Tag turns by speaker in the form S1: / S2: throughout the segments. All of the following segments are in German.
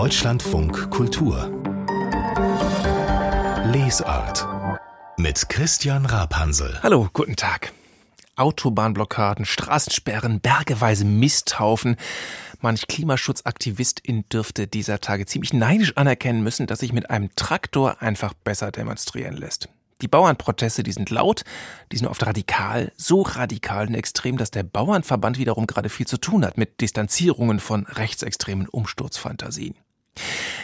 S1: Deutschlandfunk Kultur Lesart mit Christian Rapansel.
S2: Hallo, guten Tag. Autobahnblockaden, Straßensperren, bergeweise Misthaufen. Manch Klimaschutzaktivistin dürfte dieser Tage ziemlich neidisch anerkennen müssen, dass sich mit einem Traktor einfach besser demonstrieren lässt. Die Bauernproteste, die sind laut, die sind oft radikal, so radikal und extrem, dass der Bauernverband wiederum gerade viel zu tun hat mit Distanzierungen von rechtsextremen Umsturzfantasien.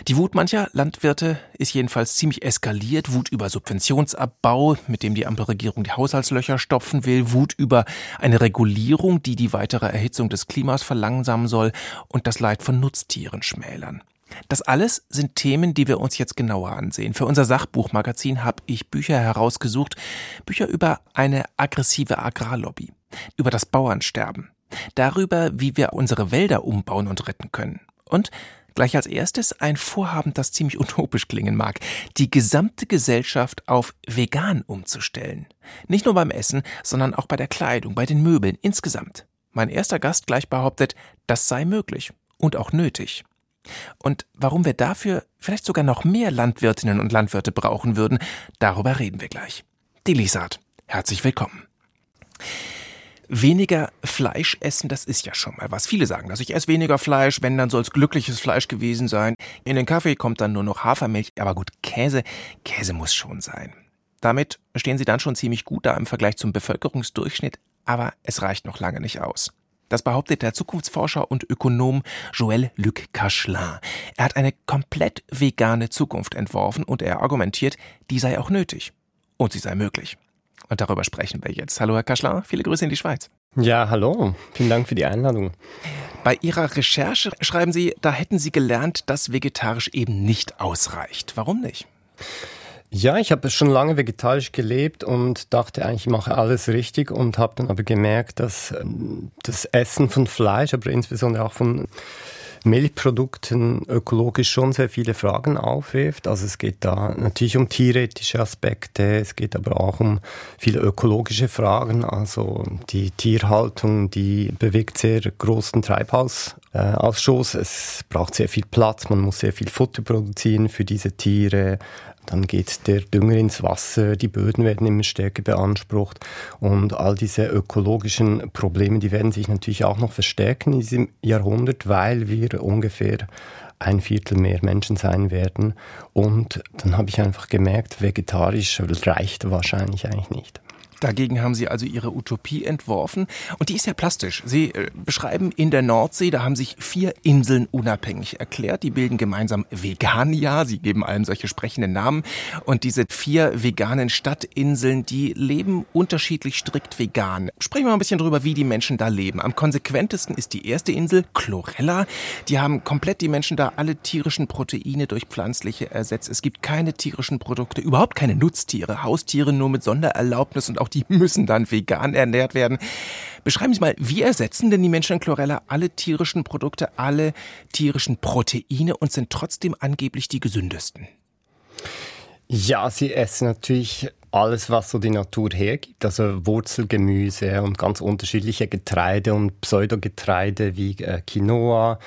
S2: Die Wut mancher Landwirte ist jedenfalls ziemlich eskaliert. Wut über Subventionsabbau, mit dem die Ampelregierung die Haushaltslöcher stopfen will. Wut über eine Regulierung, die die weitere Erhitzung des Klimas verlangsamen soll und das Leid von Nutztieren schmälern. Das alles sind Themen, die wir uns jetzt genauer ansehen. Für unser Sachbuchmagazin habe ich Bücher herausgesucht, Bücher über eine aggressive Agrarlobby, über das Bauernsterben, darüber, wie wir unsere Wälder umbauen und retten können und Gleich als erstes ein Vorhaben, das ziemlich utopisch klingen mag, die gesamte Gesellschaft auf vegan umzustellen. Nicht nur beim Essen, sondern auch bei der Kleidung, bei den Möbeln insgesamt. Mein erster Gast gleich behauptet, das sei möglich und auch nötig. Und warum wir dafür vielleicht sogar noch mehr Landwirtinnen und Landwirte brauchen würden, darüber reden wir gleich. Die Lisat, herzlich willkommen. Weniger Fleisch essen, das ist ja schon mal was. Viele sagen das. Ich esse weniger Fleisch, wenn, dann soll es glückliches Fleisch gewesen sein. In den Kaffee kommt dann nur noch Hafermilch. Aber gut, Käse, Käse muss schon sein. Damit stehen sie dann schon ziemlich gut da im Vergleich zum Bevölkerungsdurchschnitt, aber es reicht noch lange nicht aus. Das behauptet der Zukunftsforscher und Ökonom Joël Luc Cachelin. Er hat eine komplett vegane Zukunft entworfen und er argumentiert, die sei auch nötig. Und sie sei möglich. Und darüber sprechen wir jetzt. Hallo, Herr Cachelin, viele Grüße in die Schweiz.
S3: Ja, hallo. Vielen Dank für die Einladung.
S2: Bei Ihrer Recherche schreiben Sie, da hätten Sie gelernt, dass vegetarisch eben nicht ausreicht. Warum nicht?
S3: Ja, ich habe schon lange vegetarisch gelebt und dachte eigentlich, ich mache alles richtig und habe dann aber gemerkt, dass ähm, das Essen von Fleisch, aber insbesondere auch von Milchprodukten ökologisch schon sehr viele Fragen aufwirft. Also es geht da natürlich um tierethische Aspekte, es geht aber auch um viele ökologische Fragen. Also die Tierhaltung, die bewegt sehr großen Treibhausausschuss. Es braucht sehr viel Platz, man muss sehr viel Futter produzieren für diese Tiere. Dann geht der Dünger ins Wasser, die Böden werden immer stärker beansprucht und all diese ökologischen Probleme, die werden sich natürlich auch noch verstärken in diesem Jahrhundert, weil wir ungefähr ein Viertel mehr Menschen sein werden. Und dann habe ich einfach gemerkt, vegetarisch reicht wahrscheinlich eigentlich nicht.
S2: Dagegen haben Sie also Ihre Utopie entworfen und die ist ja plastisch. Sie äh, beschreiben in der Nordsee, da haben sich vier Inseln unabhängig erklärt. Die bilden gemeinsam Vegania. Sie geben allem solche sprechenden Namen. Und diese vier veganen Stadtinseln, die leben unterschiedlich strikt vegan. Sprechen wir mal ein bisschen drüber, wie die Menschen da leben. Am konsequentesten ist die erste Insel, Chlorella. Die haben komplett die Menschen da alle tierischen Proteine durch pflanzliche ersetzt. Es gibt keine tierischen Produkte, überhaupt keine Nutztiere, Haustiere nur mit Sondererlaubnis und auch die müssen dann vegan ernährt werden. Beschreiben Sie mal, wie ersetzen denn die Menschen in Chlorella alle tierischen Produkte, alle tierischen Proteine und sind trotzdem angeblich die gesündesten?
S3: Ja, sie essen natürlich alles, was so die Natur hergibt, also Wurzelgemüse und ganz unterschiedliche Getreide und Pseudogetreide wie äh, Quinoa.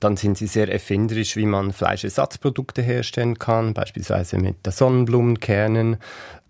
S3: Dann sind sie sehr erfinderisch, wie man Fleischersatzprodukte herstellen kann, beispielsweise mit Sonnenblumenkernen.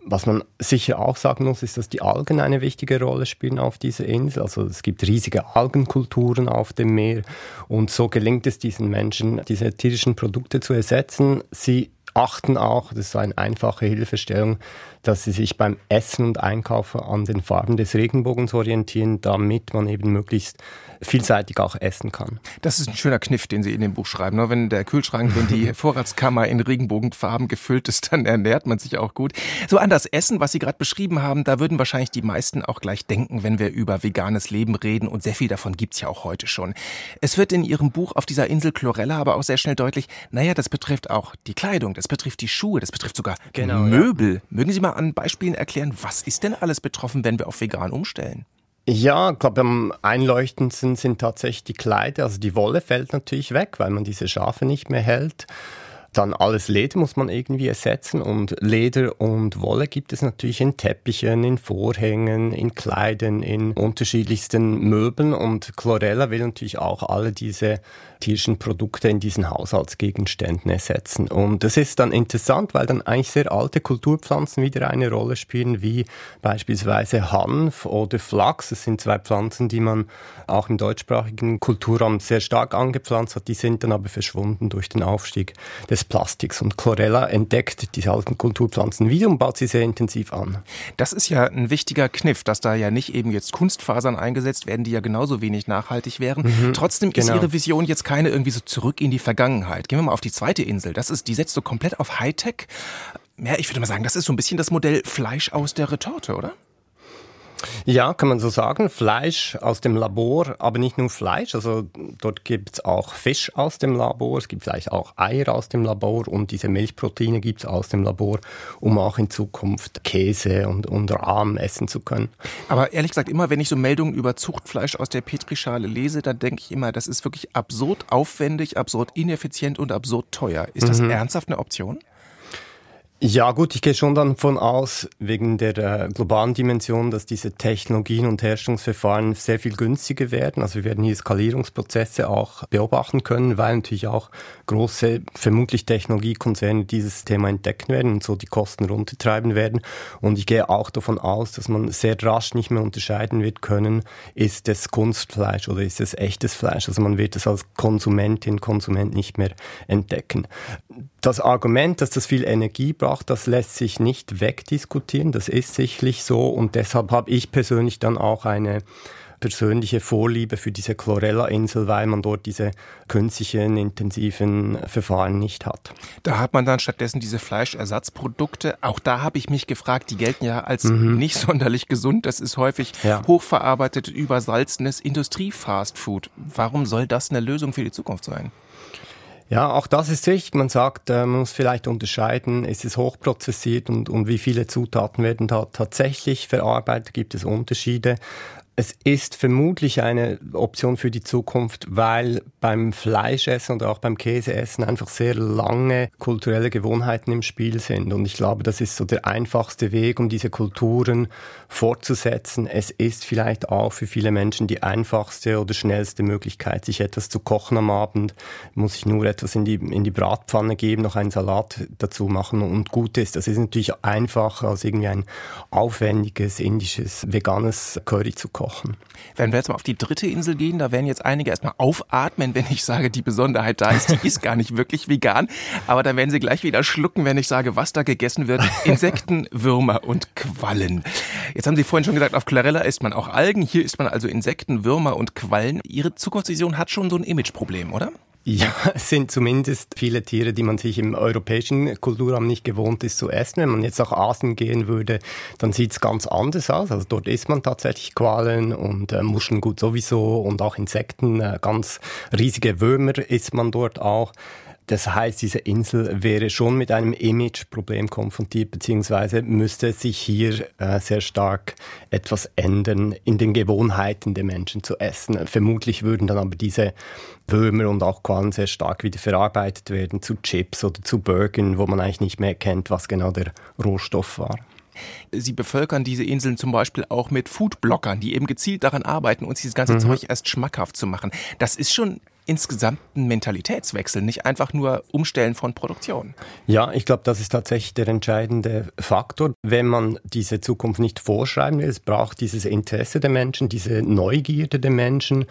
S3: Was man sicher auch sagen muss, ist, dass die Algen eine wichtige Rolle spielen auf dieser Insel. Also es gibt riesige Algenkulturen auf dem Meer und so gelingt es diesen Menschen, diese tierischen Produkte zu ersetzen. Sie achten auch, das ist eine einfache Hilfestellung, dass sie sich beim Essen und Einkaufen an den Farben des Regenbogens orientieren, damit man eben möglichst vielseitig auch essen kann.
S2: Das ist ein schöner Kniff, den Sie in dem Buch schreiben. Ne? Wenn der Kühlschrank, wenn die Vorratskammer in Regenbogenfarben gefüllt ist, dann ernährt man sich auch gut. So an das Essen, was Sie gerade beschrieben haben, da würden wahrscheinlich die meisten auch gleich denken, wenn wir über veganes Leben reden. Und sehr viel davon gibt's ja auch heute schon. Es wird in Ihrem Buch auf dieser Insel Chlorella aber auch sehr schnell deutlich, naja, das betrifft auch die Kleidung, das betrifft die Schuhe, das betrifft sogar genau, Möbel. Ja. Mögen Sie mal an Beispielen erklären, was ist denn alles betroffen, wenn wir auf vegan umstellen?
S3: Ja, ich glaube, am einleuchtendsten sind tatsächlich die Kleider. Also die Wolle fällt natürlich weg, weil man diese Schafe nicht mehr hält. Dann alles Leder muss man irgendwie ersetzen und Leder und Wolle gibt es natürlich in Teppichen, in Vorhängen, in Kleidern, in unterschiedlichsten Möbeln und Chlorella will natürlich auch alle diese tierischen Produkte in diesen Haushaltsgegenständen ersetzen. Und das ist dann interessant, weil dann eigentlich sehr alte Kulturpflanzen wieder eine Rolle spielen, wie beispielsweise Hanf oder Flachs. Das sind zwei Pflanzen, die man auch im deutschsprachigen Kulturraum sehr stark angepflanzt hat. Die sind dann aber verschwunden durch den Aufstieg des Plastiks. Und Chlorella entdeckt diese alten Kulturpflanzen wieder und baut sie sehr intensiv an.
S2: Das ist ja ein wichtiger Kniff, dass da ja nicht eben jetzt Kunstfasern eingesetzt werden, die ja genauso wenig nachhaltig wären. Mhm, Trotzdem genau. ist Ihre Vision jetzt keine irgendwie so zurück in die Vergangenheit. Gehen wir mal auf die zweite Insel. Das ist, die setzt so komplett auf Hightech. Ja, ich würde mal sagen, das ist so ein bisschen das Modell Fleisch aus der Retorte, oder?
S3: Ja, kann man so sagen. Fleisch aus dem Labor, aber nicht nur Fleisch. Also dort gibt es auch Fisch aus dem Labor, es gibt vielleicht auch Eier aus dem Labor und diese Milchproteine gibt es aus dem Labor, um auch in Zukunft Käse und, und Rahm essen zu können.
S2: Aber ehrlich gesagt, immer wenn ich so Meldungen über Zuchtfleisch aus der Petrischale lese, dann denke ich immer, das ist wirklich absurd aufwendig, absurd ineffizient und absurd teuer. Ist das mhm. ernsthaft eine Option?
S3: Ja gut, ich gehe schon dann von aus, wegen der äh, globalen Dimension, dass diese Technologien und Herstellungsverfahren sehr viel günstiger werden. Also wir werden hier Skalierungsprozesse auch beobachten können, weil natürlich auch große, vermutlich Technologiekonzerne dieses Thema entdecken werden und so die Kosten runtertreiben werden. Und ich gehe auch davon aus, dass man sehr rasch nicht mehr unterscheiden wird können, ist es Kunstfleisch oder ist es echtes Fleisch. Also man wird es als Konsumentin, Konsument nicht mehr entdecken. Das Argument, dass das viel Energie braucht, das lässt sich nicht wegdiskutieren. Das ist sicherlich so und deshalb habe ich persönlich dann auch eine persönliche Vorliebe für diese Chlorella-Insel, weil man dort diese künstlichen, intensiven Verfahren nicht hat.
S2: Da hat man dann stattdessen diese Fleischersatzprodukte. Auch da habe ich mich gefragt, die gelten ja als mhm. nicht sonderlich gesund. Das ist häufig ja. hochverarbeitetes, übersalzenes Industriefastfood. Warum soll das eine Lösung für die Zukunft sein?
S3: Ja, auch das ist wichtig. Man sagt, äh, man muss vielleicht unterscheiden, ist es hochprozessiert und, und wie viele Zutaten werden da tatsächlich verarbeitet, gibt es Unterschiede. Es ist vermutlich eine Option für die Zukunft, weil beim Fleischessen oder auch beim Käseessen einfach sehr lange kulturelle Gewohnheiten im Spiel sind. Und ich glaube, das ist so der einfachste Weg, um diese Kulturen fortzusetzen. Es ist vielleicht auch für viele Menschen die einfachste oder schnellste Möglichkeit, sich etwas zu kochen am Abend. Muss ich nur etwas in die, in die Bratpfanne geben, noch einen Salat dazu machen und gut ist. Das ist natürlich einfacher als irgendwie ein aufwendiges indisches, veganes Curry zu kochen kochen.
S2: Wenn wir jetzt mal auf die dritte Insel gehen, da werden jetzt einige erstmal aufatmen, wenn ich sage, die Besonderheit da ist, die ist gar nicht wirklich vegan. Aber dann werden sie gleich wieder schlucken, wenn ich sage, was da gegessen wird. Insekten, Würmer und Quallen. Jetzt haben Sie vorhin schon gesagt, auf Clarella isst man auch Algen. Hier isst man also Insekten, Würmer und Quallen. Ihre Zukunftsvision hat schon so ein Imageproblem, oder?
S3: Ja, es sind zumindest viele Tiere, die man sich im europäischen Kulturraum nicht gewohnt ist zu essen. Wenn man jetzt nach Asien gehen würde, dann sieht es ganz anders aus. Also dort isst man tatsächlich Qualen und äh, Muscheln sowieso und auch Insekten. Äh, ganz riesige Würmer isst man dort auch. Das heißt, diese Insel wäre schon mit einem Imageproblem konfrontiert, beziehungsweise müsste sich hier äh, sehr stark etwas ändern in den Gewohnheiten der Menschen zu essen. Vermutlich würden dann aber diese Würmer und auch Quallen sehr stark wieder verarbeitet werden zu Chips oder zu Burgern, wo man eigentlich nicht mehr kennt, was genau der Rohstoff war.
S2: Sie bevölkern diese Inseln zum Beispiel auch mit Foodblockern, die eben gezielt daran arbeiten, uns dieses ganze mhm. Zeug erst schmackhaft zu machen. Das ist schon insgesamt ein Mentalitätswechsel, nicht einfach nur Umstellen von Produktion.
S3: Ja, ich glaube, das ist tatsächlich der entscheidende Faktor. Wenn man diese Zukunft nicht vorschreiben will, es braucht dieses Interesse der Menschen, diese Neugierde der Menschen,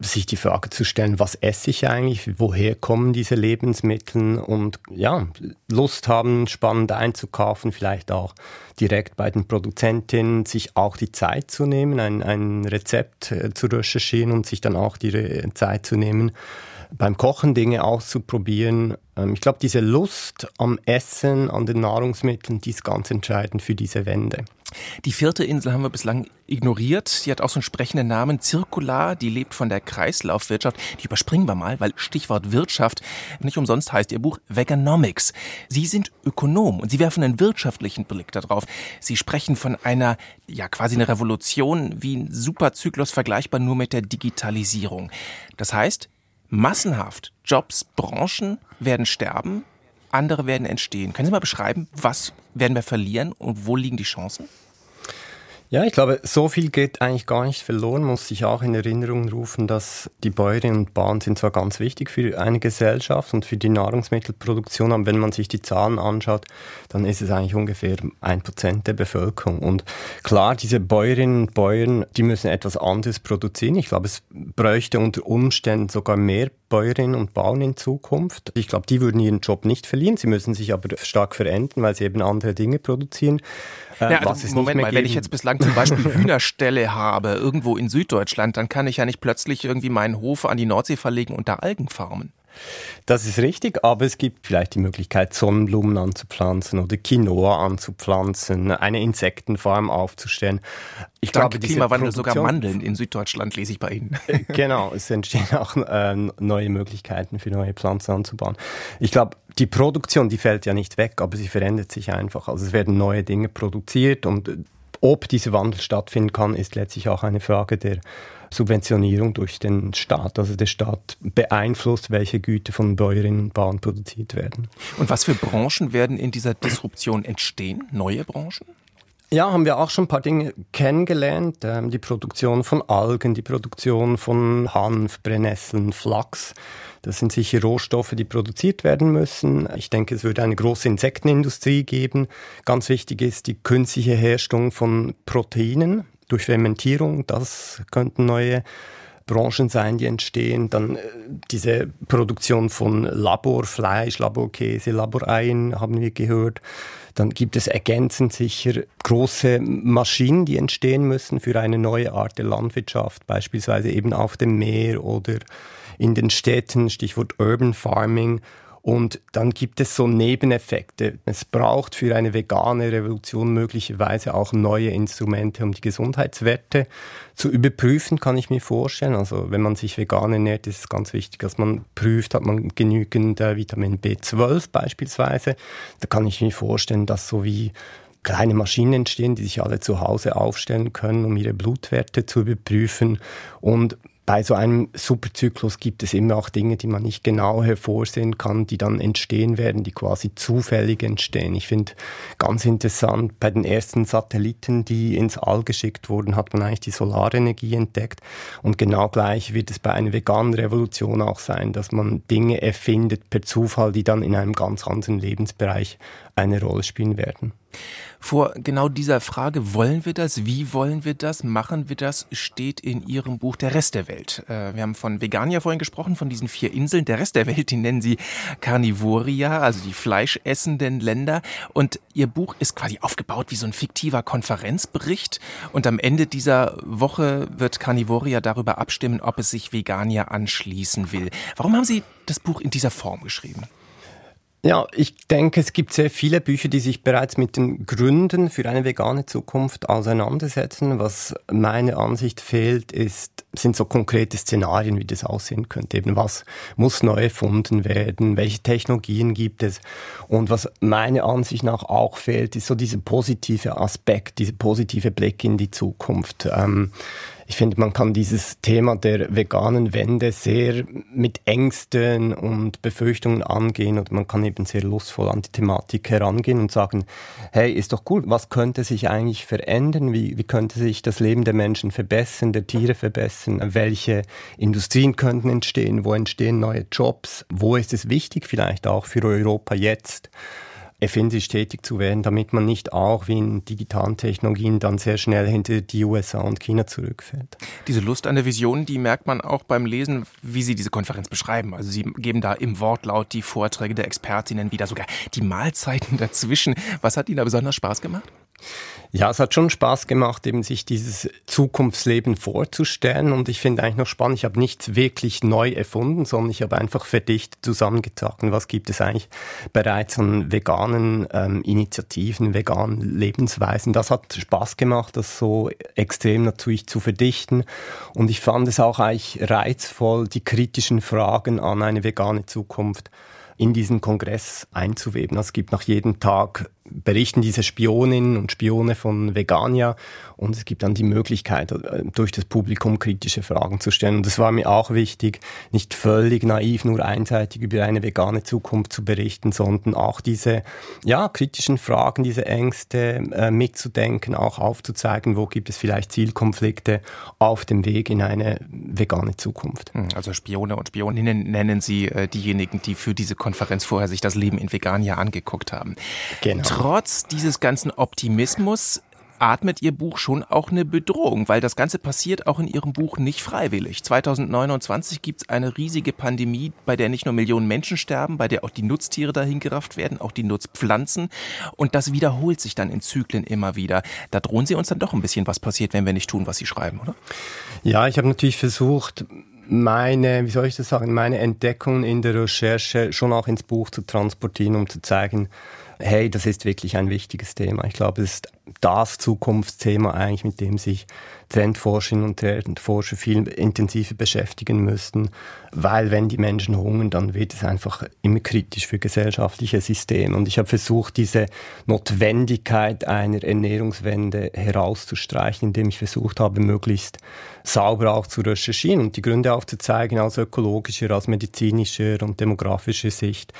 S3: sich die Frage zu stellen, was esse ich eigentlich, woher kommen diese Lebensmittel und ja, Lust haben, spannend einzukaufen, vielleicht auch direkt bei den Produzentinnen, sich auch die Zeit zu nehmen, ein, ein Rezept äh, zu recherchieren und sich dann auch die Zeit zu nehmen, beim Kochen Dinge auszuprobieren. Ähm, ich glaube, diese Lust am Essen, an den Nahrungsmitteln, die ist ganz entscheidend für diese Wende.
S2: Die vierte Insel haben wir bislang ignoriert. Sie hat auch so einen sprechenden Namen, Zirkular. Die lebt von der Kreislaufwirtschaft. Die überspringen wir mal, weil Stichwort Wirtschaft nicht umsonst heißt Ihr Buch Veganomics. Sie sind Ökonom und Sie werfen einen wirtschaftlichen Blick darauf. Sie sprechen von einer, ja, quasi eine Revolution wie ein Superzyklus vergleichbar nur mit der Digitalisierung. Das heißt, massenhaft Jobs, Branchen werden sterben, andere werden entstehen. Können Sie mal beschreiben, was werden wir verlieren und wo liegen die Chancen?
S3: Ja, ich glaube, so viel geht eigentlich gar nicht verloren. Muss sich auch in Erinnerung rufen, dass die Bäuerinnen und Bauern sind zwar ganz wichtig für eine Gesellschaft und für die Nahrungsmittelproduktion, aber wenn man sich die Zahlen anschaut, dann ist es eigentlich ungefähr ein Prozent der Bevölkerung. Und klar, diese Bäuerinnen und Bauern, die müssen etwas anderes produzieren. Ich glaube, es bräuchte unter Umständen sogar mehr Bäuerinnen und Bauern in Zukunft. Ich glaube, die würden ihren Job nicht verlieren. Sie müssen sich aber stark verändern, weil sie eben andere Dinge produzieren.
S2: Äh, ja, also Moment mal, wenn ich jetzt bislang zum Beispiel Hühnerställe habe, irgendwo in Süddeutschland, dann kann ich ja nicht plötzlich irgendwie meinen Hof an die Nordsee verlegen und da Algen farmen.
S3: Das ist richtig, aber es gibt vielleicht die Möglichkeit, Sonnenblumen anzupflanzen oder Quinoa anzupflanzen, eine Insektenfarm aufzustellen.
S2: Ich Dank glaube, Klimawandel sogar Mandeln in Süddeutschland lese ich bei Ihnen.
S3: Äh, genau, es entstehen auch äh, neue Möglichkeiten für neue Pflanzen anzubauen. Ich glaube, die Produktion, die fällt ja nicht weg, aber sie verändert sich einfach. Also es werden neue Dinge produziert und äh, ob dieser Wandel stattfinden kann, ist letztlich auch eine Frage der Subventionierung durch den Staat. Also der Staat beeinflusst, welche Güter von Bäuerinnen und Bauern produziert werden.
S2: Und was für Branchen werden in dieser Disruption entstehen? Neue Branchen?
S3: Ja, haben wir auch schon ein paar Dinge kennengelernt. Ähm, die Produktion von Algen, die Produktion von Hanf, Brennnesseln, Flachs. Das sind sicher Rohstoffe, die produziert werden müssen. Ich denke, es würde eine große Insektenindustrie geben. Ganz wichtig ist die künstliche Herstellung von Proteinen durch Fermentierung. Das könnten neue Branchen sein, die entstehen. Dann äh, diese Produktion von Laborfleisch, Laborkäse, Laboreien haben wir gehört. Dann gibt es ergänzend sicher große Maschinen, die entstehen müssen für eine neue Art der Landwirtschaft, beispielsweise eben auf dem Meer oder in den Städten, Stichwort Urban Farming. Und dann gibt es so Nebeneffekte. Es braucht für eine vegane Revolution möglicherweise auch neue Instrumente, um die Gesundheitswerte zu überprüfen, kann ich mir vorstellen. Also wenn man sich vegan ernährt, ist es ganz wichtig, dass man prüft, hat man genügend äh, Vitamin B12 beispielsweise. Da kann ich mir vorstellen, dass so wie kleine Maschinen entstehen, die sich alle zu Hause aufstellen können, um ihre Blutwerte zu überprüfen. Und bei so einem Superzyklus gibt es immer auch Dinge, die man nicht genau hervorsehen kann, die dann entstehen werden, die quasi zufällig entstehen. Ich finde ganz interessant, bei den ersten Satelliten, die ins All geschickt wurden, hat man eigentlich die Solarenergie entdeckt. Und genau gleich wird es bei einer veganen Revolution auch sein, dass man Dinge erfindet per Zufall, die dann in einem ganz anderen Lebensbereich eine Rolle spielen werden.
S2: Vor genau dieser Frage, wollen wir das, wie wollen wir das, machen wir das, steht in Ihrem Buch Der Rest der Welt. Äh, wir haben von Veganier vorhin gesprochen, von diesen vier Inseln. Der Rest der Welt, die nennen Sie Carnivoria, also die fleischessenden Länder. Und Ihr Buch ist quasi aufgebaut wie so ein fiktiver Konferenzbericht. Und am Ende dieser Woche wird Carnivoria darüber abstimmen, ob es sich Veganier anschließen will. Warum haben Sie das Buch in dieser Form geschrieben?
S3: Ja, ich denke, es gibt sehr viele Bücher, die sich bereits mit den Gründen für eine vegane Zukunft auseinandersetzen. Was meiner Ansicht fehlt, ist, sind so konkrete Szenarien, wie das aussehen könnte. Eben was muss neu erfunden werden, welche Technologien gibt es. Und was meiner Ansicht nach auch fehlt, ist so dieser positive Aspekt, dieser positive Blick in die Zukunft. Ähm, ich finde, man kann dieses Thema der veganen Wende sehr mit Ängsten und Befürchtungen angehen oder man kann eben sehr lustvoll an die Thematik herangehen und sagen, hey, ist doch cool, was könnte sich eigentlich verändern? Wie, wie könnte sich das Leben der Menschen verbessern, der Tiere verbessern? Welche Industrien könnten entstehen? Wo entstehen neue Jobs? Wo ist es wichtig vielleicht auch für Europa jetzt? Erfinderisch tätig zu werden, damit man nicht auch wie in digitalen Technologien dann sehr schnell hinter die USA und China zurückfällt.
S2: Diese Lust an der Vision, die merkt man auch beim Lesen, wie Sie diese Konferenz beschreiben. Also Sie geben da im Wortlaut die Vorträge der Expertinnen wieder, sogar die Mahlzeiten dazwischen. Was hat Ihnen da besonders Spaß gemacht?
S3: Ja, es hat schon Spaß gemacht, eben sich dieses Zukunftsleben vorzustellen. Und ich finde eigentlich noch spannend, ich habe nichts wirklich neu erfunden, sondern ich habe einfach verdichtet zusammengetragen, was gibt es eigentlich bereits an veganen ähm, Initiativen, veganen Lebensweisen. Das hat Spaß gemacht, das so extrem natürlich zu verdichten. Und ich fand es auch eigentlich reizvoll, die kritischen Fragen an eine vegane Zukunft in diesen Kongress einzuweben. Es gibt nach jedem Tag berichten diese Spioninnen und Spione von Vegania und es gibt dann die Möglichkeit, äh, durch das Publikum kritische Fragen zu stellen. Und es war mir auch wichtig, nicht völlig naiv nur einseitig über eine vegane Zukunft zu berichten, sondern auch diese ja, kritischen Fragen, diese Ängste äh, mitzudenken, auch aufzuzeigen, wo gibt es vielleicht Zielkonflikte auf dem Weg in eine vegane Zukunft.
S2: Hm, also Spione und Spioninnen nennen Sie äh, diejenigen, die für diese Konferenz vorher sich das Leben in Vegania angeguckt haben. Genau. Trotz dieses ganzen Optimismus atmet Ihr Buch schon auch eine Bedrohung, weil das Ganze passiert auch in Ihrem Buch nicht freiwillig. 2029 gibt es eine riesige Pandemie, bei der nicht nur Millionen Menschen sterben, bei der auch die Nutztiere dahingerafft werden, auch die Nutzpflanzen. Und das wiederholt sich dann in Zyklen immer wieder. Da drohen Sie uns dann doch ein bisschen, was passiert, wenn wir nicht tun, was Sie schreiben, oder?
S3: Ja, ich habe natürlich versucht, meine, wie soll ich das sagen, meine Entdeckungen in der Recherche schon auch ins Buch zu transportieren, um zu zeigen, hey, das ist wirklich ein wichtiges Thema. Ich glaube, es ist das Zukunftsthema eigentlich, mit dem sich Trendforscherinnen und Trendforscher viel intensiver beschäftigen müssten, weil wenn die Menschen hungern, dann wird es einfach immer kritisch für gesellschaftliche Systeme. Und ich habe versucht, diese Notwendigkeit einer Ernährungswende herauszustreichen, indem ich versucht habe, möglichst sauber auch zu recherchieren und die Gründe aufzuzeigen aus ökologischer, aus medizinischer und demografischer Sicht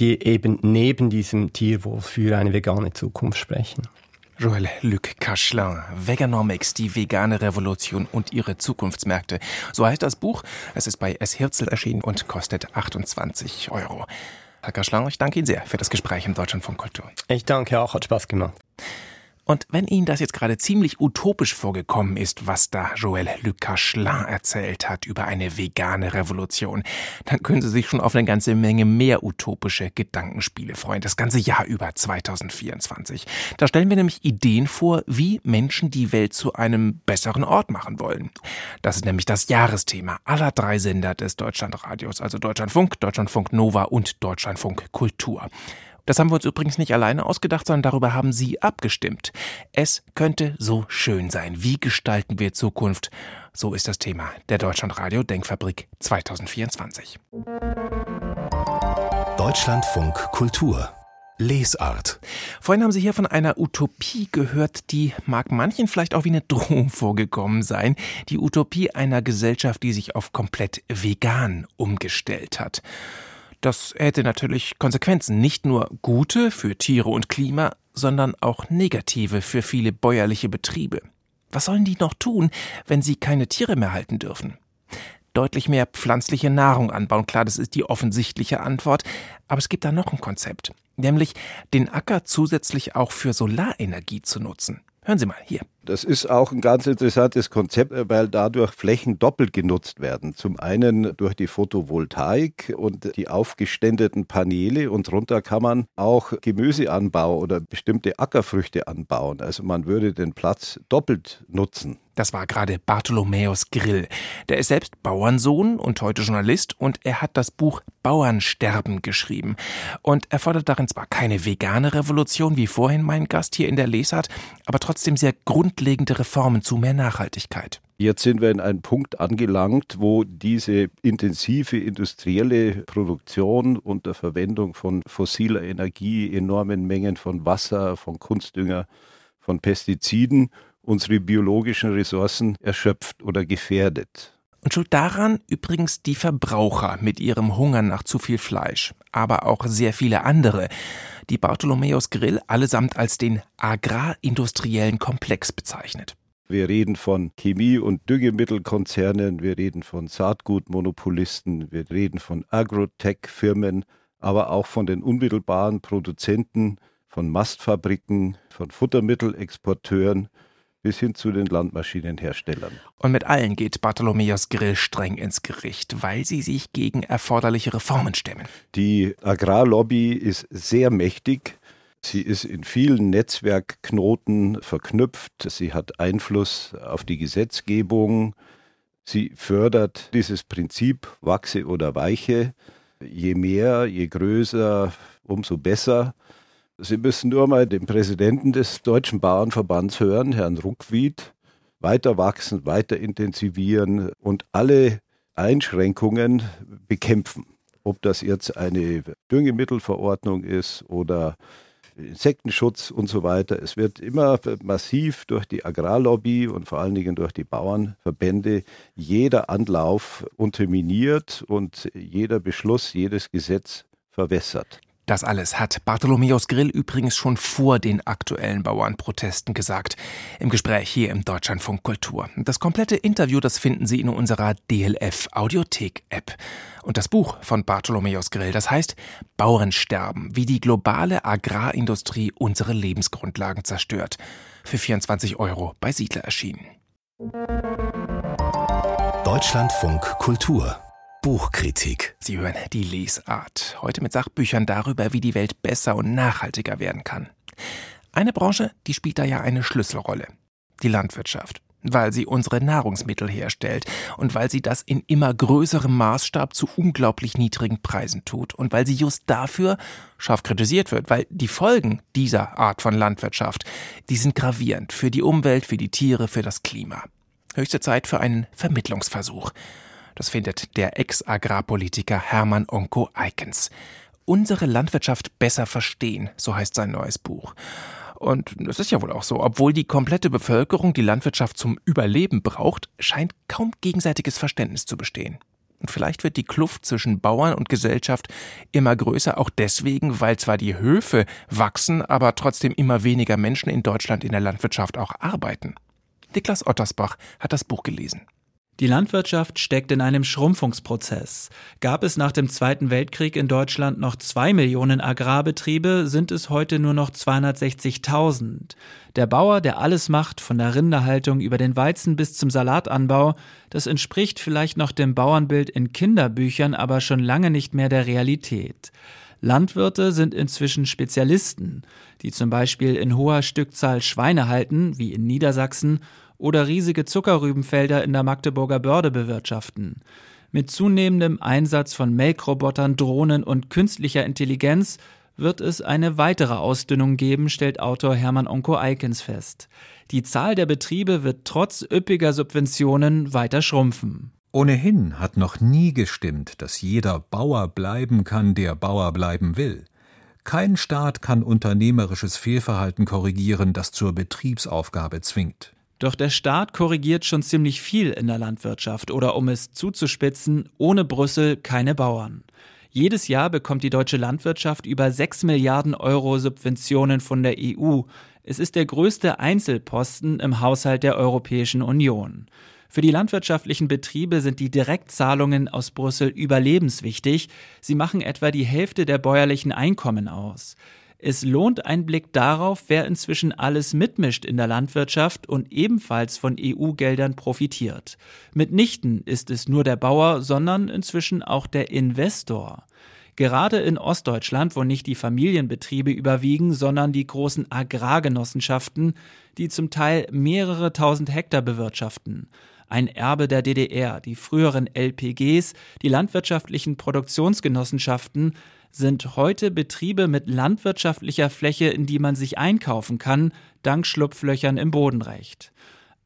S3: die eben neben diesem Tierwohl für eine vegane Zukunft sprechen.
S2: Joël Luc Cachelin, Veganomics, die vegane Revolution und ihre Zukunftsmärkte. So heißt das Buch. Es ist bei S. Hirzel erschienen und kostet 28 Euro. Herr Cachelin, ich danke Ihnen sehr für das Gespräch im Deutschlandfunk Kultur.
S3: Ich danke auch, hat Spaß gemacht.
S2: Und wenn Ihnen das jetzt gerade ziemlich utopisch vorgekommen ist, was da Joël Luc Cachelin erzählt hat über eine vegane Revolution, dann können Sie sich schon auf eine ganze Menge mehr utopische Gedankenspiele freuen, das ganze Jahr über 2024. Da stellen wir nämlich Ideen vor, wie Menschen die Welt zu einem besseren Ort machen wollen. Das ist nämlich das Jahresthema aller drei Sender des Deutschlandradios, also Deutschlandfunk, Deutschlandfunk Nova und Deutschlandfunk Kultur. Das haben wir uns übrigens nicht alleine ausgedacht, sondern darüber haben Sie abgestimmt. Es könnte so schön sein. Wie gestalten wir Zukunft? So ist das Thema der Deutschlandradio Denkfabrik 2024.
S1: Deutschlandfunk Kultur Lesart.
S2: Vorhin haben Sie hier von einer Utopie gehört, die mag manchen vielleicht auch wie eine Drohung vorgekommen sein. Die Utopie einer Gesellschaft, die sich auf komplett vegan umgestellt hat. Das hätte natürlich Konsequenzen, nicht nur gute für Tiere und Klima, sondern auch negative für viele bäuerliche Betriebe. Was sollen die noch tun, wenn sie keine Tiere mehr halten dürfen? Deutlich mehr pflanzliche Nahrung anbauen, klar, das ist die offensichtliche Antwort, aber es gibt da noch ein Konzept, nämlich den Acker zusätzlich auch für Solarenergie zu nutzen. Hören Sie mal hier.
S4: Das ist auch ein ganz interessantes Konzept, weil dadurch Flächen doppelt genutzt werden. Zum einen durch die Photovoltaik und die aufgeständeten Paneele und drunter kann man auch Gemüseanbau oder bestimmte Ackerfrüchte anbauen. Also man würde den Platz doppelt nutzen.
S2: Das war gerade Bartholomäus Grill. Der ist selbst Bauernsohn und heute Journalist und er hat das Buch Bauernsterben geschrieben. Und er fordert darin zwar keine vegane Revolution, wie vorhin mein Gast hier in der Lesart, aber trotzdem sehr grundlegende Reformen zu mehr Nachhaltigkeit.
S4: Jetzt sind wir in einem Punkt angelangt, wo diese intensive industrielle Produktion unter Verwendung von fossiler Energie, enormen Mengen von Wasser, von Kunstdünger, von Pestiziden unsere biologischen Ressourcen erschöpft oder gefährdet.
S2: Und schuld daran übrigens die Verbraucher mit ihrem Hunger nach zu viel Fleisch, aber auch sehr viele andere, die Bartholomäus Grill allesamt als den agrarindustriellen Komplex bezeichnet.
S4: Wir reden von Chemie- und Düngemittelkonzernen, wir reden von Saatgutmonopolisten, wir reden von Agrotech-Firmen, aber auch von den unmittelbaren Produzenten, von Mastfabriken, von Futtermittelexporteuren bis hin zu den Landmaschinenherstellern.
S2: Und mit allen geht Bartholomäus Grill streng ins Gericht, weil sie sich gegen erforderliche Reformen stemmen.
S4: Die Agrarlobby ist sehr mächtig. Sie ist in vielen Netzwerkknoten verknüpft. Sie hat Einfluss auf die Gesetzgebung. Sie fördert dieses Prinzip wachse oder weiche. Je mehr, je größer, umso besser. Sie müssen nur mal den Präsidenten des Deutschen Bauernverbands hören, Herrn Ruckwied, weiter wachsen, weiter intensivieren und alle Einschränkungen bekämpfen. Ob das jetzt eine Düngemittelverordnung ist oder Insektenschutz und so weiter. Es wird immer massiv durch die Agrarlobby und vor allen Dingen durch die Bauernverbände jeder Anlauf unterminiert und jeder Beschluss, jedes Gesetz verwässert.
S2: Das alles hat Bartholomäus Grill übrigens schon vor den aktuellen Bauernprotesten gesagt. Im Gespräch hier im Deutschlandfunk Kultur. Das komplette Interview, das finden Sie in unserer DLF Audiothek App. Und das Buch von Bartholomäus Grill, das heißt Bauernsterben, wie die globale Agrarindustrie unsere Lebensgrundlagen zerstört. Für 24 Euro bei Siedler erschienen.
S1: Deutschlandfunk Kultur Buchkritik.
S2: Sie hören die Lesart. Heute mit Sachbüchern darüber, wie die Welt besser und nachhaltiger werden kann. Eine Branche, die spielt da ja eine Schlüsselrolle. Die Landwirtschaft. Weil sie unsere Nahrungsmittel herstellt und weil sie das in immer größerem Maßstab zu unglaublich niedrigen Preisen tut und weil sie just dafür scharf kritisiert wird, weil die Folgen dieser Art von Landwirtschaft, die sind gravierend für die Umwelt, für die Tiere, für das Klima. Höchste Zeit für einen Vermittlungsversuch. Das findet der Ex-Agrarpolitiker Hermann Onko Eikens. Unsere Landwirtschaft besser verstehen, so heißt sein neues Buch. Und es ist ja wohl auch so, obwohl die komplette Bevölkerung die Landwirtschaft zum Überleben braucht, scheint kaum gegenseitiges Verständnis zu bestehen. Und vielleicht wird die Kluft zwischen Bauern und Gesellschaft immer größer, auch deswegen, weil zwar die Höfe wachsen, aber trotzdem immer weniger Menschen in Deutschland in der Landwirtschaft auch arbeiten. Niklas Ottersbach hat das Buch gelesen.
S5: Die Landwirtschaft steckt in einem Schrumpfungsprozess. Gab es nach dem Zweiten Weltkrieg in Deutschland noch zwei Millionen Agrarbetriebe, sind es heute nur noch 260.000. Der Bauer, der alles macht, von der Rinderhaltung über den Weizen bis zum Salatanbau, das entspricht vielleicht noch dem Bauernbild in Kinderbüchern, aber schon lange nicht mehr der Realität. Landwirte sind inzwischen Spezialisten, die zum Beispiel in hoher Stückzahl Schweine halten, wie in Niedersachsen, oder riesige Zuckerrübenfelder in der Magdeburger Börde bewirtschaften. Mit zunehmendem Einsatz von Melkrobotern, Drohnen und künstlicher Intelligenz wird es eine weitere Ausdünnung geben, stellt Autor Hermann Onko Eikens fest. Die Zahl der Betriebe wird trotz üppiger Subventionen weiter schrumpfen.
S6: Ohnehin hat noch nie gestimmt, dass jeder Bauer bleiben kann, der Bauer bleiben will. Kein Staat kann unternehmerisches Fehlverhalten korrigieren, das zur Betriebsaufgabe zwingt.
S5: Doch der Staat korrigiert schon ziemlich viel in der Landwirtschaft oder um es zuzuspitzen, ohne Brüssel keine Bauern. Jedes Jahr bekommt die deutsche Landwirtschaft über 6 Milliarden Euro Subventionen von der EU. Es ist der größte Einzelposten im Haushalt der Europäischen Union. Für die landwirtschaftlichen Betriebe sind die Direktzahlungen aus Brüssel überlebenswichtig. Sie machen etwa die Hälfte der bäuerlichen Einkommen aus. Es lohnt ein Blick darauf, wer inzwischen alles mitmischt in der Landwirtschaft und ebenfalls von EU-Geldern profitiert. Mitnichten ist es nur der Bauer, sondern inzwischen auch der Investor. Gerade in Ostdeutschland, wo nicht die Familienbetriebe überwiegen, sondern die großen Agrargenossenschaften, die zum Teil mehrere tausend Hektar bewirtschaften. Ein Erbe der DDR, die früheren LPGs, die landwirtschaftlichen Produktionsgenossenschaften, sind heute Betriebe mit landwirtschaftlicher Fläche, in die man sich einkaufen kann, dank Schlupflöchern im Bodenrecht.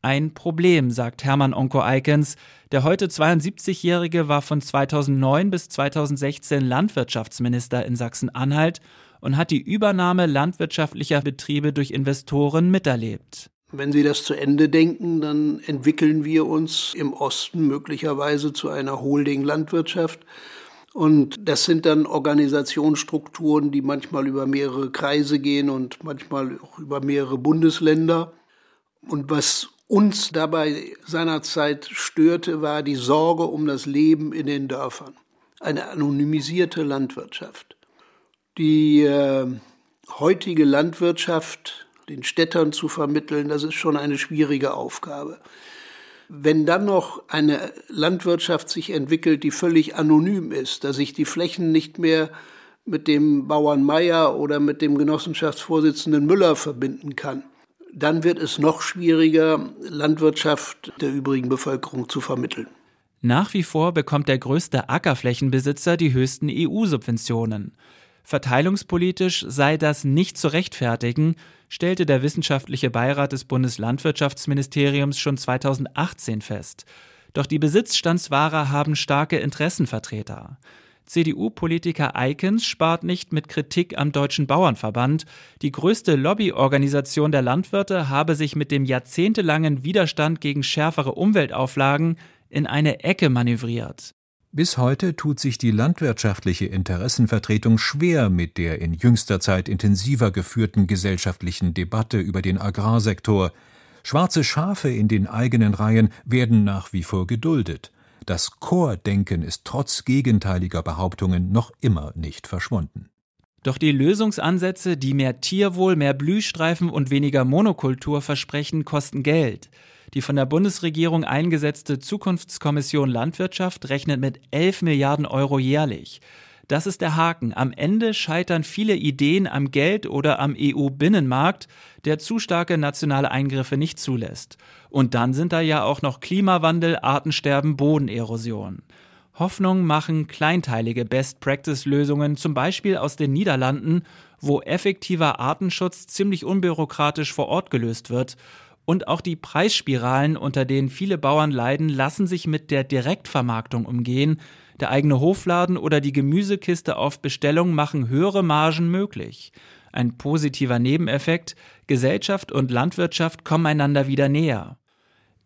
S5: Ein Problem, sagt Hermann Onko Eikens. Der heute 72-Jährige war von 2009 bis 2016 Landwirtschaftsminister in Sachsen-Anhalt und hat die Übernahme landwirtschaftlicher Betriebe durch Investoren miterlebt.
S7: Wenn Sie das zu Ende denken, dann entwickeln wir uns im Osten möglicherweise zu einer Holding-Landwirtschaft und das sind dann Organisationsstrukturen, die manchmal über mehrere Kreise gehen und manchmal auch über mehrere Bundesländer. Und was uns dabei seinerzeit störte, war die Sorge um das Leben in den Dörfern. Eine anonymisierte Landwirtschaft. Die äh, heutige Landwirtschaft den Städtern zu vermitteln, das ist schon eine schwierige Aufgabe. Wenn dann noch eine Landwirtschaft sich entwickelt, die völlig anonym ist, dass ich die Flächen nicht mehr mit dem Bauern Meier oder mit dem Genossenschaftsvorsitzenden Müller verbinden kann, dann wird es noch schwieriger, Landwirtschaft der übrigen Bevölkerung zu vermitteln.
S5: Nach wie vor bekommt der größte Ackerflächenbesitzer die höchsten EU-Subventionen. Verteilungspolitisch sei das nicht zu rechtfertigen, stellte der wissenschaftliche Beirat des Bundeslandwirtschaftsministeriums schon 2018 fest. Doch die Besitzstandswahrer haben starke Interessenvertreter. CDU-Politiker Eikens spart nicht mit Kritik am Deutschen Bauernverband. Die größte Lobbyorganisation der Landwirte habe sich mit dem jahrzehntelangen Widerstand gegen schärfere Umweltauflagen in eine Ecke manövriert.
S6: Bis heute tut sich die landwirtschaftliche Interessenvertretung schwer mit der in jüngster Zeit intensiver geführten gesellschaftlichen Debatte über den Agrarsektor. Schwarze Schafe in den eigenen Reihen werden nach wie vor geduldet. Das Chordenken ist trotz gegenteiliger Behauptungen noch immer nicht verschwunden.
S5: Doch die Lösungsansätze, die mehr Tierwohl, mehr Blühstreifen und weniger Monokultur versprechen, kosten Geld. Die von der Bundesregierung eingesetzte Zukunftskommission Landwirtschaft rechnet mit 11 Milliarden Euro jährlich. Das ist der Haken. Am Ende scheitern viele Ideen am Geld oder am EU-Binnenmarkt, der zu starke nationale Eingriffe nicht zulässt. Und dann sind da ja auch noch Klimawandel, Artensterben, Bodenerosion. Hoffnung machen kleinteilige Best-Practice-Lösungen, zum Beispiel aus den Niederlanden, wo effektiver Artenschutz ziemlich unbürokratisch vor Ort gelöst wird. Und auch die Preisspiralen, unter denen viele Bauern leiden, lassen sich mit der Direktvermarktung umgehen. Der eigene Hofladen oder die Gemüsekiste auf Bestellung machen höhere Margen möglich. Ein positiver Nebeneffekt, Gesellschaft und Landwirtschaft kommen einander wieder näher.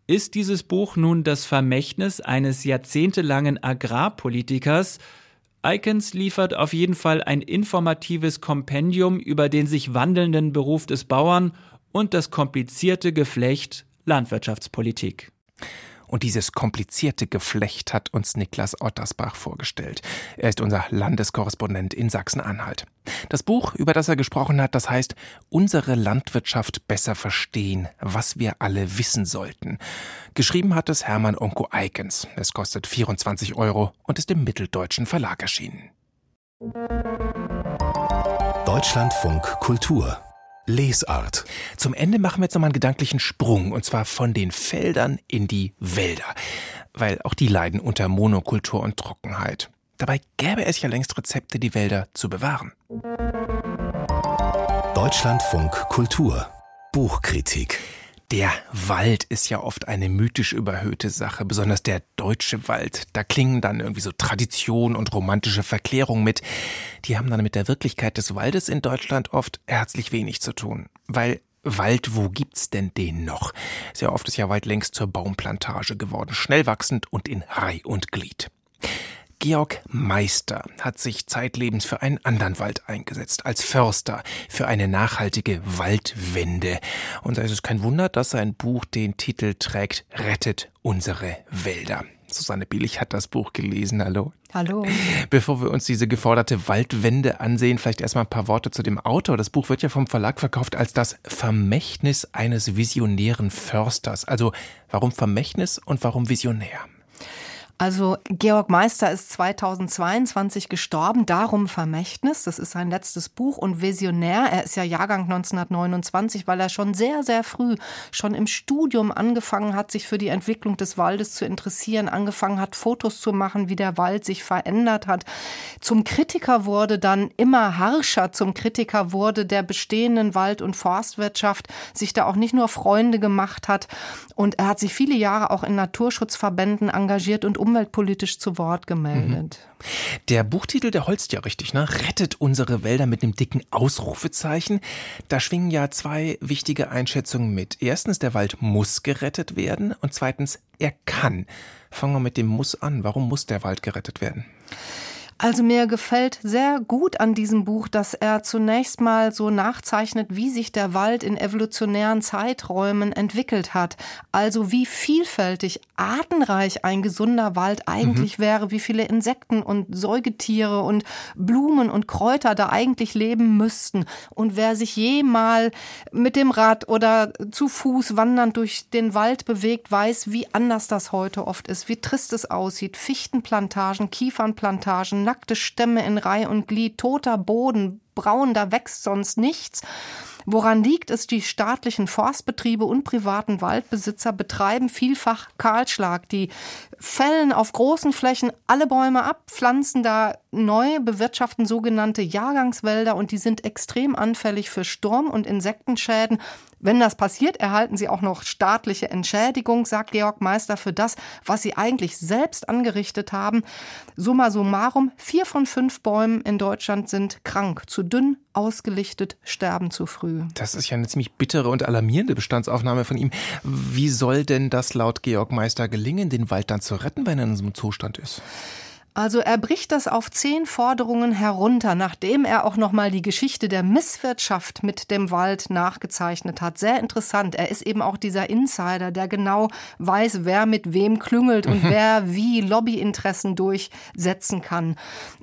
S5: Ist dieses Buch nun das Vermächtnis eines jahrzehntelangen Agrarpolitikers? Icons liefert auf jeden Fall ein informatives Kompendium über den sich wandelnden Beruf des Bauern und das komplizierte Geflecht Landwirtschaftspolitik.
S2: Und dieses komplizierte Geflecht hat uns Niklas Ottersbach vorgestellt. Er ist unser Landeskorrespondent in Sachsen-Anhalt. Das Buch, über das er gesprochen hat, das heißt Unsere Landwirtschaft besser verstehen, was wir alle wissen sollten. Geschrieben hat es Hermann Onko Eikens. Es kostet 24 Euro und ist im Mitteldeutschen Verlag erschienen.
S1: Deutschlandfunk Kultur Lesart.
S2: Zum Ende machen wir jetzt nochmal einen gedanklichen Sprung, und zwar von den Feldern in die Wälder. Weil auch die leiden unter Monokultur und Trockenheit. Dabei gäbe es ja längst Rezepte, die Wälder zu bewahren.
S1: Deutschlandfunk Kultur Buchkritik
S2: der Wald ist ja oft eine mythisch überhöhte Sache, besonders der deutsche Wald. Da klingen dann irgendwie so Tradition und romantische Verklärung mit. Die haben dann mit der Wirklichkeit des Waldes in Deutschland oft herzlich wenig zu tun. Weil Wald, wo gibt's denn den noch? Sehr oft ist ja Wald längst zur Baumplantage geworden, schnell wachsend und in Reih und Glied. Georg Meister hat sich zeitlebens für einen anderen Wald eingesetzt, als Förster, für eine nachhaltige Waldwende. Und da ist es kein Wunder, dass sein Buch den Titel trägt Rettet unsere Wälder. Susanne Billig hat das Buch gelesen. Hallo.
S8: Hallo.
S2: Bevor wir uns diese geforderte Waldwende ansehen, vielleicht erstmal ein paar Worte zu dem Autor. Das Buch wird ja vom Verlag verkauft als das Vermächtnis eines visionären Försters. Also warum Vermächtnis und warum visionär?
S8: Also Georg Meister ist 2022 gestorben, darum Vermächtnis. Das ist sein letztes Buch und Visionär. Er ist ja Jahrgang 1929, weil er schon sehr, sehr früh, schon im Studium angefangen hat, sich für die Entwicklung des Waldes zu interessieren, angefangen hat, Fotos zu machen, wie der Wald sich verändert hat. Zum Kritiker wurde dann immer harscher, zum Kritiker wurde der bestehenden Wald- und Forstwirtschaft, sich da auch nicht nur Freunde gemacht hat. Und er hat sich viele Jahre auch in Naturschutzverbänden engagiert und umweltpolitisch zu Wort gemeldet.
S2: Mhm. Der Buchtitel, der holzt ja richtig, ne? Rettet unsere Wälder mit einem dicken Ausrufezeichen. Da schwingen ja zwei wichtige Einschätzungen mit. Erstens, der Wald muss gerettet werden und zweitens, er kann. Fangen wir mit dem Muss an. Warum muss der Wald gerettet werden?
S8: Also mir gefällt sehr gut an diesem Buch, dass er zunächst mal so nachzeichnet, wie sich der Wald in evolutionären Zeiträumen entwickelt hat. Also wie vielfältig, artenreich ein gesunder Wald eigentlich mhm. wäre, wie viele Insekten und Säugetiere und Blumen und Kräuter da eigentlich leben müssten. Und wer sich je mal mit dem Rad oder zu Fuß wandernd durch den Wald bewegt, weiß, wie anders das heute oft ist, wie trist es aussieht. Fichtenplantagen, Kiefernplantagen, nackte Stämme in Reih und Glied, toter Boden, braun, da wächst sonst nichts. Woran liegt es? Die staatlichen Forstbetriebe und privaten Waldbesitzer betreiben vielfach Kahlschlag. Die fällen auf großen Flächen alle Bäume ab, pflanzen da neu bewirtschaften sogenannte Jahrgangswälder und die sind extrem anfällig für Sturm- und Insektenschäden. Wenn das passiert, erhalten sie auch noch staatliche Entschädigung, sagt Georg Meister, für das, was sie eigentlich selbst angerichtet haben. Summa summarum, vier von fünf Bäumen in Deutschland sind krank, zu dünn, ausgelichtet, sterben zu früh.
S2: Das ist ja eine ziemlich bittere und alarmierende Bestandsaufnahme von ihm. Wie soll denn das laut Georg Meister gelingen, den Wald dann zu retten, wenn er in so einem Zustand ist?
S8: Also er bricht das auf zehn Forderungen herunter, nachdem er auch nochmal die Geschichte der Misswirtschaft mit dem Wald nachgezeichnet hat. Sehr interessant. Er ist eben auch dieser Insider, der genau weiß, wer mit wem klüngelt und mhm. wer wie Lobbyinteressen durchsetzen kann.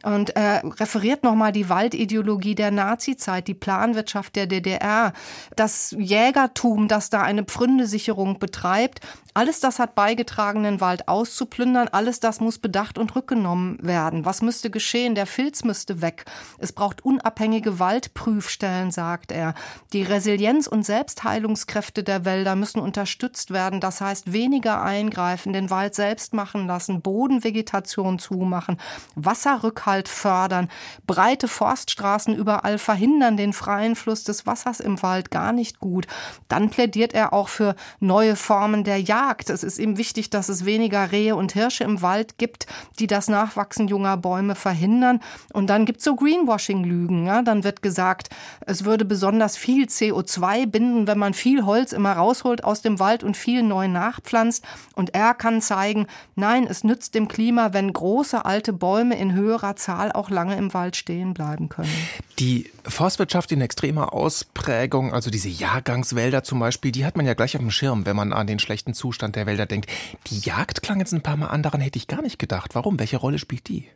S8: Und er referiert nochmal die Waldideologie der Nazizeit, die Planwirtschaft der DDR, das Jägertum, das da eine Pfründesicherung betreibt. Alles das hat beigetragen, den Wald auszuplündern. Alles das muss bedacht und rückgenommen werden. Was müsste geschehen? Der Filz müsste weg. Es braucht unabhängige Waldprüfstellen, sagt er. Die Resilienz und Selbstheilungskräfte der Wälder müssen unterstützt werden. Das heißt, weniger eingreifen, den Wald selbst machen lassen, Bodenvegetation zumachen, Wasserrückhalt fördern, breite Forststraßen überall verhindern den freien Fluss des Wassers im Wald gar nicht gut. Dann plädiert er auch für neue Formen der Jagd Jagd. Es ist ihm wichtig, dass es weniger Rehe und Hirsche im Wald gibt, die das Nachwachsen junger Bäume verhindern. Und dann gibt es so Greenwashing-Lügen. Ja? Dann wird gesagt, es würde besonders viel CO2 binden, wenn man viel Holz immer rausholt aus dem Wald und viel neu nachpflanzt. Und er kann zeigen, nein, es nützt dem Klima, wenn große alte Bäume in höherer Zahl auch lange im Wald stehen bleiben können.
S2: Die Forstwirtschaft in extremer Ausprägung, also diese Jahrgangswälder zum Beispiel, die hat man ja gleich auf dem Schirm, wenn man an den schlechten Zustand Zustand der Wälder denkt. Die Jagd klang jetzt ein paar Mal an, daran hätte ich gar nicht gedacht. Warum? Welche Rolle spielt die?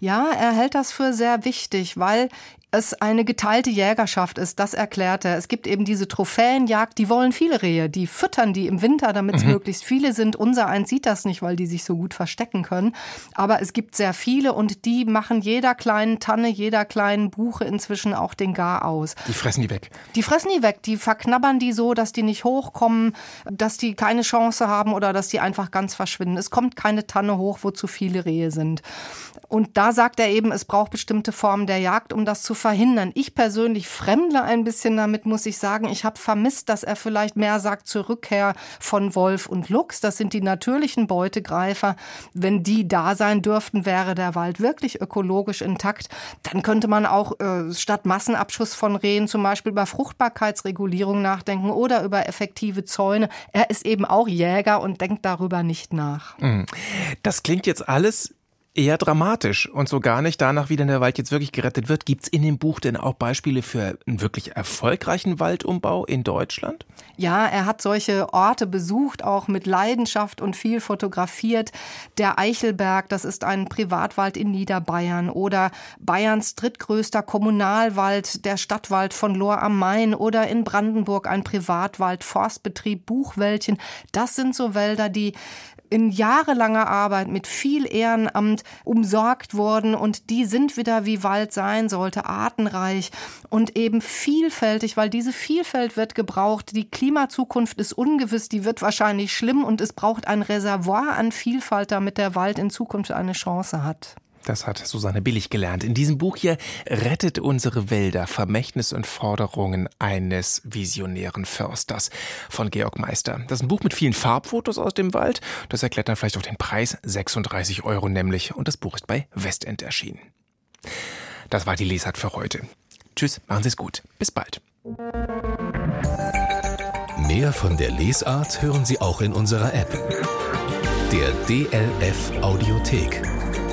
S8: Ja, er hält das für sehr wichtig, weil es eine geteilte Jägerschaft ist, das erklärt er. Es gibt eben diese Trophäenjagd, die wollen viele Rehe, die füttern die im Winter, damit es mhm. möglichst viele sind. Unser eins sieht das nicht, weil die sich so gut verstecken können. Aber es gibt sehr viele und die machen jeder kleinen Tanne, jeder kleinen Buche inzwischen auch den Gar aus.
S2: Die fressen die weg.
S8: Die fressen die weg, die verknabbern die so, dass die nicht hochkommen, dass die keine Chance haben oder dass die einfach ganz verschwinden. Es kommt keine Tanne hoch, wo zu viele Rehe sind. Und da sagt er eben, es braucht bestimmte Formen der Jagd, um das zu verhindern. Ich persönlich fremdle ein bisschen damit, muss ich sagen. Ich habe vermisst, dass er vielleicht mehr sagt zur Rückkehr von Wolf und Luchs. Das sind die natürlichen Beutegreifer. Wenn die da sein dürften, wäre der Wald wirklich ökologisch intakt. Dann könnte man auch äh, statt Massenabschuss von Rehen zum Beispiel über Fruchtbarkeitsregulierung nachdenken oder über effektive Zäune. Er ist eben auch Jäger und denkt darüber nicht nach.
S2: Hm. Das klingt jetzt alles eher dramatisch und so gar nicht danach, wie denn der Wald jetzt wirklich gerettet wird. Gibt's in dem Buch denn auch Beispiele für einen wirklich erfolgreichen Waldumbau in Deutschland?
S8: Ja, er hat solche Orte besucht, auch mit Leidenschaft und viel fotografiert. Der Eichelberg, das ist ein Privatwald in Niederbayern oder Bayerns drittgrößter Kommunalwald, der Stadtwald von Lohr am Main oder in Brandenburg ein Privatwald, Forstbetrieb Buchwäldchen. Das sind so Wälder, die in jahrelanger Arbeit mit viel Ehrenamt umsorgt worden und die sind wieder wie Wald sein sollte, artenreich und eben vielfältig, weil diese Vielfalt wird gebraucht. Die Klimazukunft ist ungewiss, die wird wahrscheinlich schlimm und es braucht ein Reservoir an Vielfalt, damit der Wald in Zukunft eine Chance hat.
S2: Das hat Susanne Billig gelernt. In diesem Buch hier Rettet unsere Wälder, Vermächtnis und Forderungen eines visionären Försters von Georg Meister. Das ist ein Buch mit vielen Farbfotos aus dem Wald. Das erklärt dann vielleicht auch den Preis. 36 Euro nämlich. Und das Buch ist bei Westend erschienen. Das war die Lesart für heute. Tschüss, machen Sie es gut. Bis bald.
S1: Mehr von der Lesart hören Sie auch in unserer App. Der DLF Audiothek.